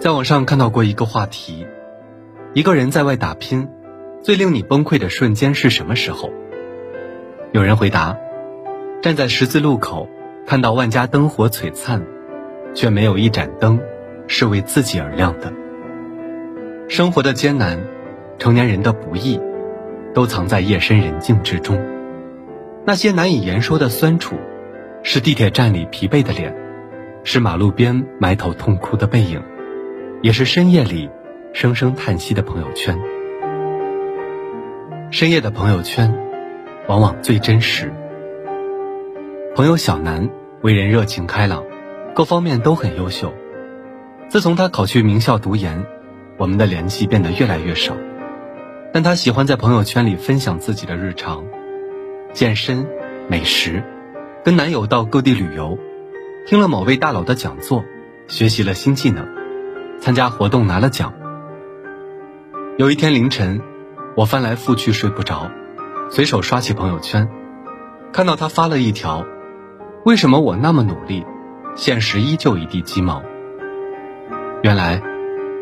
在网上看到过一个话题：一个人在外打拼，最令你崩溃的瞬间是什么时候？有人回答：站在十字路口，看到万家灯火璀璨，却没有一盏灯是为自己而亮的。生活的艰难，成年人的不易，都藏在夜深人静之中。那些难以言说的酸楚，是地铁站里疲惫的脸，是马路边埋头痛哭的背影。也是深夜里声声叹息的朋友圈。深夜的朋友圈，往往最真实。朋友小南为人热情开朗，各方面都很优秀。自从他考去名校读研，我们的联系变得越来越少。但他喜欢在朋友圈里分享自己的日常：健身、美食，跟男友到各地旅游，听了某位大佬的讲座，学习了新技能。参加活动拿了奖。有一天凌晨，我翻来覆去睡不着，随手刷起朋友圈，看到他发了一条：“为什么我那么努力，现实依旧一地鸡毛？”原来，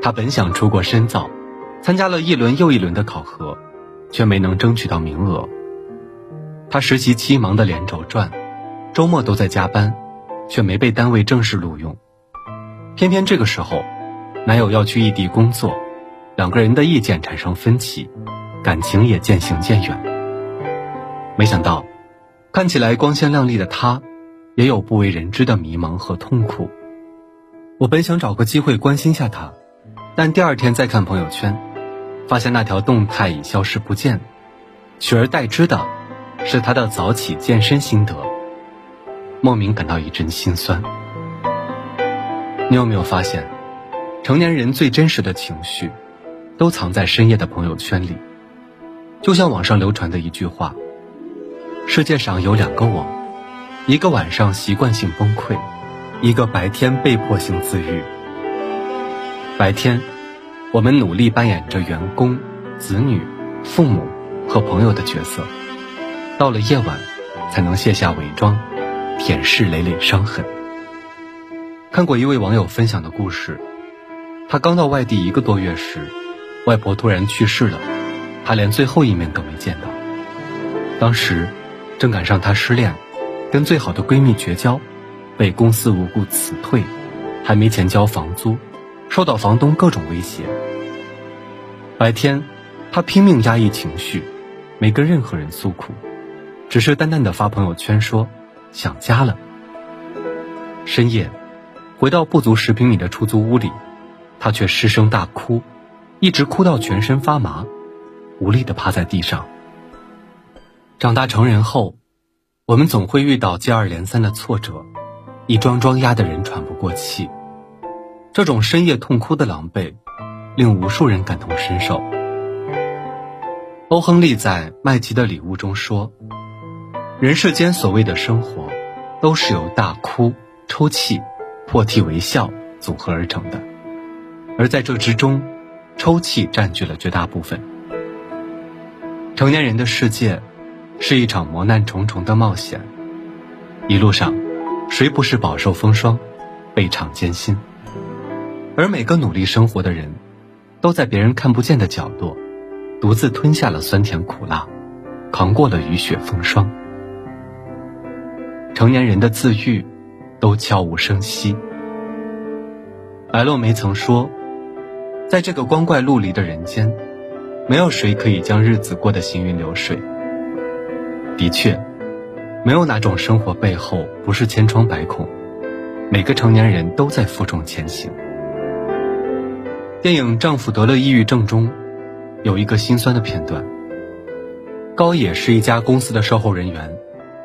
他本想出国深造，参加了一轮又一轮的考核，却没能争取到名额。他实习期忙得连轴转，周末都在加班，却没被单位正式录用。偏偏这个时候。男友要去异地工作，两个人的意见产生分歧，感情也渐行渐远。没想到，看起来光鲜亮丽的他，也有不为人知的迷茫和痛苦。我本想找个机会关心下他，但第二天再看朋友圈，发现那条动态已消失不见，取而代之的，是他的早起健身心得，莫名感到一阵心酸。你有没有发现？成年人最真实的情绪，都藏在深夜的朋友圈里。就像网上流传的一句话：“世界上有两个我，一个晚上习惯性崩溃，一个白天被迫性自愈。白天，我们努力扮演着员工、子女、父母和朋友的角色；到了夜晚，才能卸下伪装，舔舐累累伤痕。”看过一位网友分享的故事。他刚到外地一个多月时，外婆突然去世了，他连最后一面都没见到。当时正赶上他失恋，跟最好的闺蜜绝交，被公司无故辞退，还没钱交房租，受到房东各种威胁。白天，他拼命压抑情绪，没跟任何人诉苦，只是淡淡的发朋友圈说想家了。深夜，回到不足十平米的出租屋里。他却失声大哭，一直哭到全身发麻，无力的趴在地上。长大成人后，我们总会遇到接二连三的挫折，一桩桩压得人喘不过气。这种深夜痛哭的狼狈，令无数人感同身受。欧亨利在《麦琪的礼物》中说：“人世间所谓的生活，都是由大哭、抽泣、破涕为笑组合而成的。”而在这之中，抽泣占据了绝大部分。成年人的世界，是一场磨难重重的冒险。一路上，谁不是饱受风霜，倍尝艰辛？而每个努力生活的人，都在别人看不见的角落，独自吞下了酸甜苦辣，扛过了雨雪风霜。成年人的自愈，都悄无声息。白落梅曾说。在这个光怪陆离的人间，没有谁可以将日子过得行云流水。的确，没有哪种生活背后不是千疮百孔，每个成年人都在负重前行。电影《丈夫得了抑郁症》中，有一个心酸的片段。高野是一家公司的售后人员，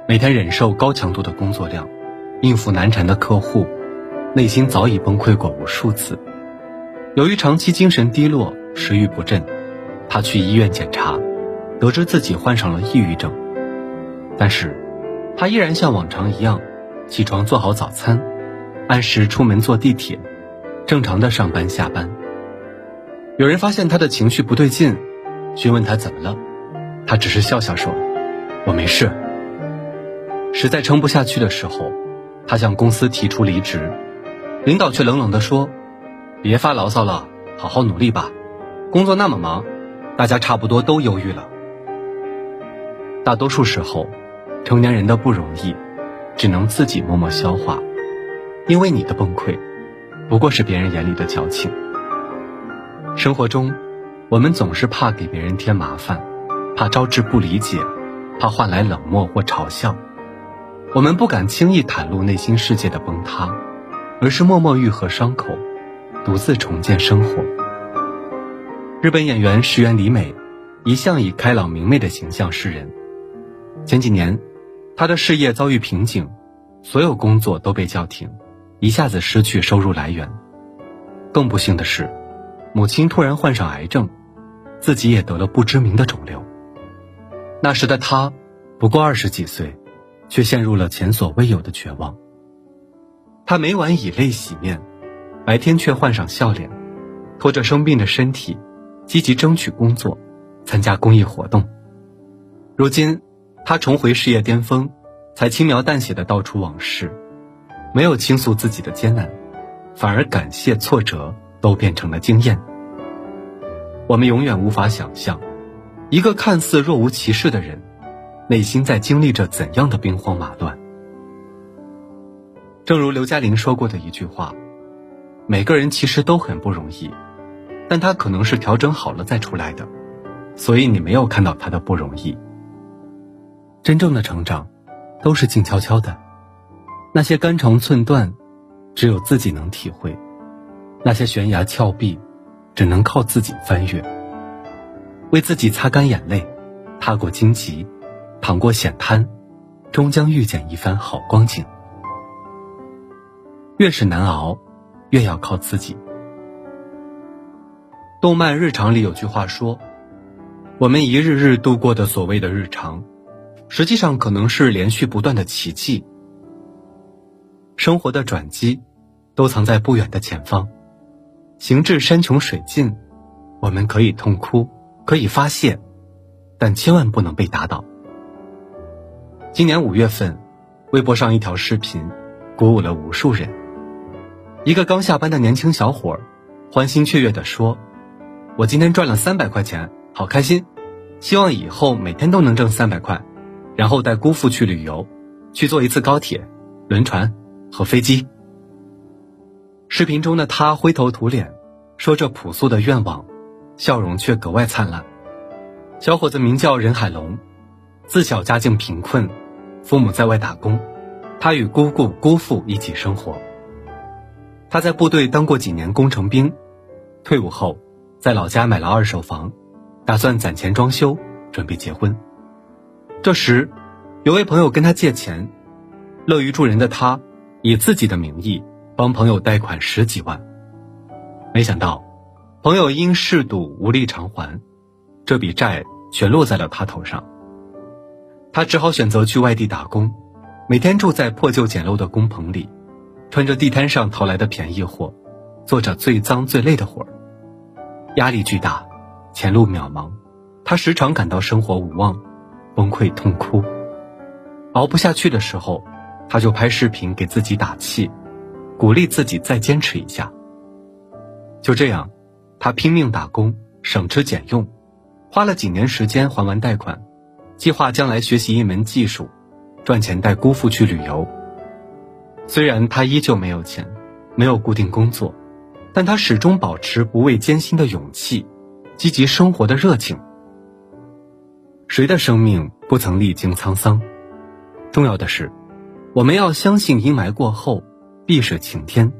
每天忍受高强度的工作量，应付难缠的客户，内心早已崩溃过无数次。由于长期精神低落、食欲不振，他去医院检查，得知自己患上了抑郁症。但是，他依然像往常一样，起床做好早餐，按时出门坐地铁，正常的上班下班。有人发现他的情绪不对劲，询问他怎么了，他只是笑笑说：“我没事。”实在撑不下去的时候，他向公司提出离职，领导却冷冷地说。别发牢骚了，好好努力吧。工作那么忙，大家差不多都忧郁了。大多数时候，成年人的不容易，只能自己默默消化，因为你的崩溃，不过是别人眼里的矫情。生活中，我们总是怕给别人添麻烦，怕招致不理解，怕换来冷漠或嘲笑。我们不敢轻易袒露内心世界的崩塌，而是默默愈合伤口，独自重建生活。日本演员石原里美，一向以开朗明媚的形象示人。前几年，她的事业遭遇瓶颈，所有工作都被叫停，一下子失去收入来源。更不幸的是，母亲突然患上癌症，自己也得了不知名的肿瘤。那时的她，不过二十几岁，却陷入了前所未有的绝望。她每晚以泪洗面，白天却换上笑脸，拖着生病的身体。积极争取工作，参加公益活动。如今，他重回事业巅峰，才轻描淡写的道出往事，没有倾诉自己的艰难，反而感谢挫折都变成了经验。我们永远无法想象，一个看似若无其事的人，内心在经历着怎样的兵荒马乱。正如刘嘉玲说过的一句话：“每个人其实都很不容易。”但他可能是调整好了再出来的，所以你没有看到他的不容易。真正的成长，都是静悄悄的，那些肝肠寸断，只有自己能体会；那些悬崖峭壁，只能靠自己翻越。为自己擦干眼泪，踏过荆棘，淌过险滩，终将遇见一番好光景。越是难熬，越要靠自己。动漫日常里有句话说：“我们一日日度过的所谓的日常，实际上可能是连续不断的奇迹。生活的转机，都藏在不远的前方。行至山穷水尽，我们可以痛哭，可以发泄，但千万不能被打倒。”今年五月份，微博上一条视频，鼓舞了无数人。一个刚下班的年轻小伙儿，欢欣雀跃地说。我今天赚了三百块钱，好开心！希望以后每天都能挣三百块，然后带姑父去旅游，去坐一次高铁、轮船和飞机。视频中的他灰头土脸，说着朴素的愿望，笑容却格外灿烂。小伙子名叫任海龙，自小家境贫困，父母在外打工，他与姑姑、姑父一起生活。他在部队当过几年工程兵，退伍后。在老家买了二手房，打算攒钱装修，准备结婚。这时，有位朋友跟他借钱，乐于助人的他，以自己的名义帮朋友贷款十几万。没想到，朋友因嗜赌无力偿还，这笔债全落在了他头上。他只好选择去外地打工，每天住在破旧简陋的工棚里，穿着地摊上淘来的便宜货，做着最脏最累的活儿。压力巨大，前路渺茫，他时常感到生活无望，崩溃痛哭。熬不下去的时候，他就拍视频给自己打气，鼓励自己再坚持一下。就这样，他拼命打工，省吃俭用，花了几年时间还完贷款，计划将来学习一门技术，赚钱带姑父去旅游。虽然他依旧没有钱，没有固定工作。但他始终保持不畏艰辛的勇气，积极生活的热情。谁的生命不曾历经沧桑？重要的是，我们要相信阴霾过后必是晴天，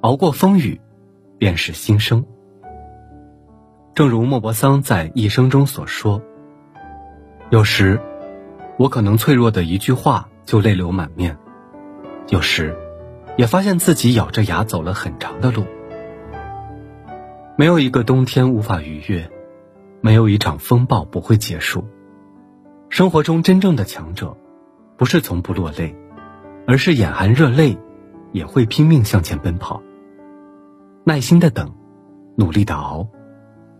熬过风雨，便是新生。正如莫泊桑在《一生》中所说：“有时，我可能脆弱的一句话就泪流满面；有时，也发现自己咬着牙走了很长的路。”没有一个冬天无法逾越，没有一场风暴不会结束。生活中真正的强者，不是从不落泪，而是眼含热泪，也会拼命向前奔跑。耐心的等，努力的熬，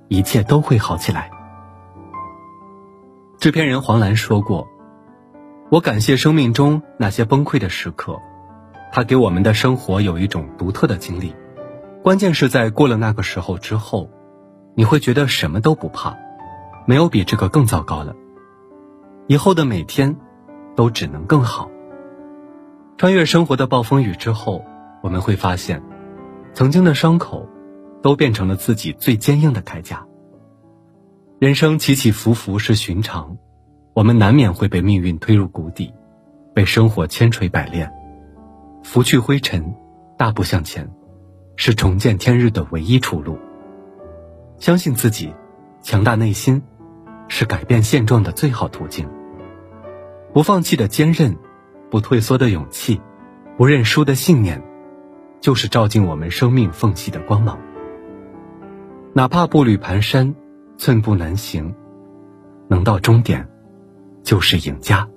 一切都会好起来。制片人黄澜说过：“我感谢生命中那些崩溃的时刻，它给我们的生活有一种独特的经历。”关键是在过了那个时候之后，你会觉得什么都不怕，没有比这个更糟糕了。以后的每天，都只能更好。穿越生活的暴风雨之后，我们会发现，曾经的伤口，都变成了自己最坚硬的铠甲。人生起起伏伏是寻常，我们难免会被命运推入谷底，被生活千锤百炼。拂去灰尘，大步向前，是重见天日的唯一出路。相信自己，强大内心，是改变现状的最好途径。不放弃的坚韧。不退缩的勇气，不认输的信念，就是照进我们生命缝隙的光芒。哪怕步履蹒跚，寸步难行，能到终点，就是赢家。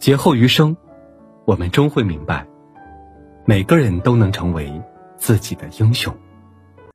劫后余生，我们终会明白，每个人都能成为自己的英雄。